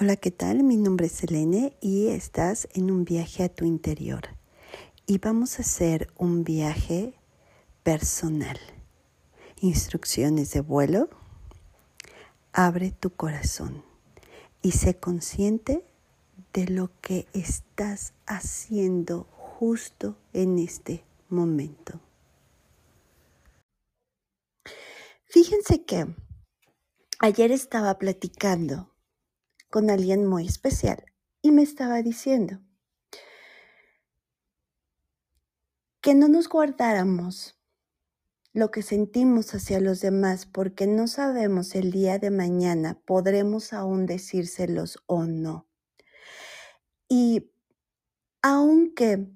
Hola, ¿qué tal? Mi nombre es Selene y estás en un viaje a tu interior. Y vamos a hacer un viaje personal. Instrucciones de vuelo. Abre tu corazón y sé consciente de lo que estás haciendo justo en este momento. Fíjense que ayer estaba platicando con alguien muy especial y me estaba diciendo que no nos guardáramos lo que sentimos hacia los demás porque no sabemos el día de mañana podremos aún decírselos o no. Y aunque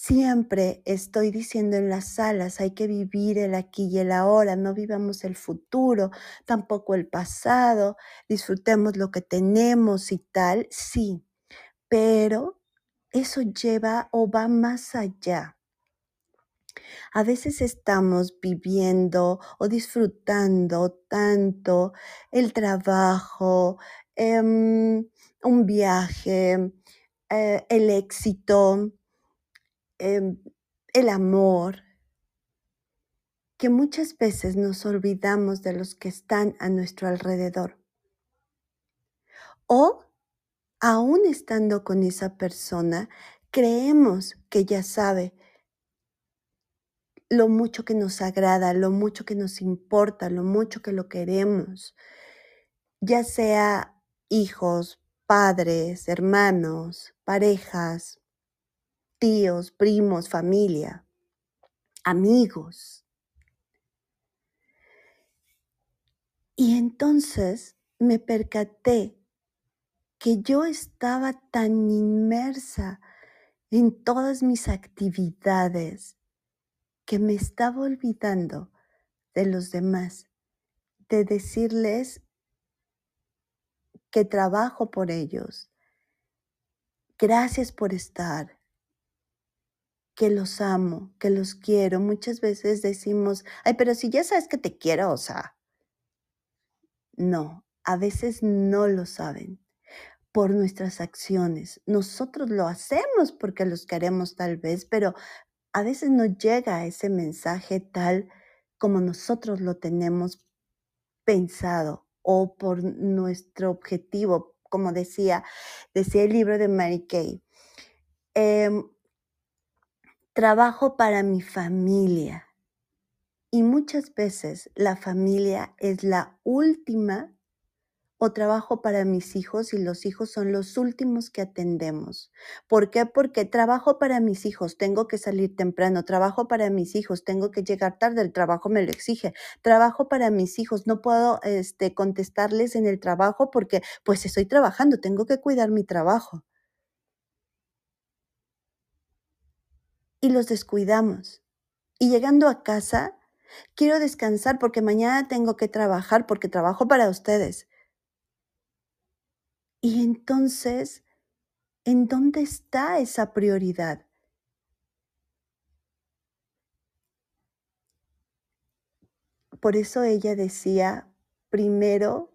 Siempre estoy diciendo en las salas, hay que vivir el aquí y el ahora, no vivamos el futuro, tampoco el pasado, disfrutemos lo que tenemos y tal, sí, pero eso lleva o va más allá. A veces estamos viviendo o disfrutando tanto el trabajo, em, un viaje, eh, el éxito, Em, el amor, que muchas veces nos olvidamos de los que están a nuestro alrededor. O, aún estando con esa persona, creemos que ya sabe lo mucho que nos agrada, lo mucho que nos importa, lo mucho que lo queremos, ya sea hijos, padres, hermanos, parejas, tíos, primos, familia, amigos. Y entonces me percaté que yo estaba tan inmersa en todas mis actividades que me estaba olvidando de los demás, de decirles que trabajo por ellos. Gracias por estar que los amo, que los quiero. Muchas veces decimos, ay, pero si ya sabes que te quiero, o sea, no, a veces no lo saben por nuestras acciones. Nosotros lo hacemos porque los queremos tal vez, pero a veces no llega ese mensaje tal como nosotros lo tenemos pensado o por nuestro objetivo, como decía, decía el libro de Mary Kay. Em, Trabajo para mi familia. Y muchas veces la familia es la última o trabajo para mis hijos y los hijos son los últimos que atendemos. ¿Por qué? Porque trabajo para mis hijos, tengo que salir temprano, trabajo para mis hijos, tengo que llegar tarde, el trabajo me lo exige. Trabajo para mis hijos, no puedo este, contestarles en el trabajo porque pues estoy trabajando, tengo que cuidar mi trabajo. Y los descuidamos. Y llegando a casa, quiero descansar porque mañana tengo que trabajar porque trabajo para ustedes. Y entonces, ¿en dónde está esa prioridad? Por eso ella decía, primero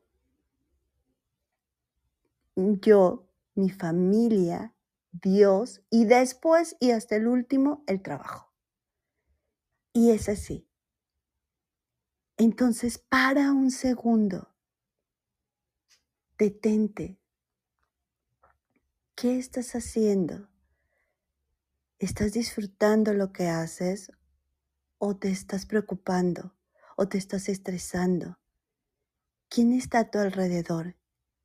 yo, mi familia, Dios y después y hasta el último el trabajo. Y es así. Entonces, para un segundo, detente. ¿Qué estás haciendo? ¿Estás disfrutando lo que haces o te estás preocupando o te estás estresando? ¿Quién está a tu alrededor?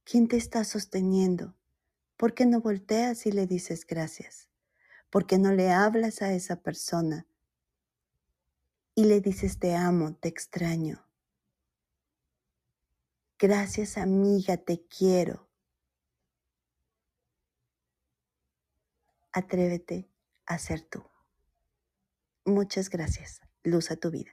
¿Quién te está sosteniendo? ¿Por qué no volteas y le dices gracias? ¿Por qué no le hablas a esa persona y le dices te amo, te extraño? Gracias amiga, te quiero. Atrévete a ser tú. Muchas gracias. Luz a tu vida.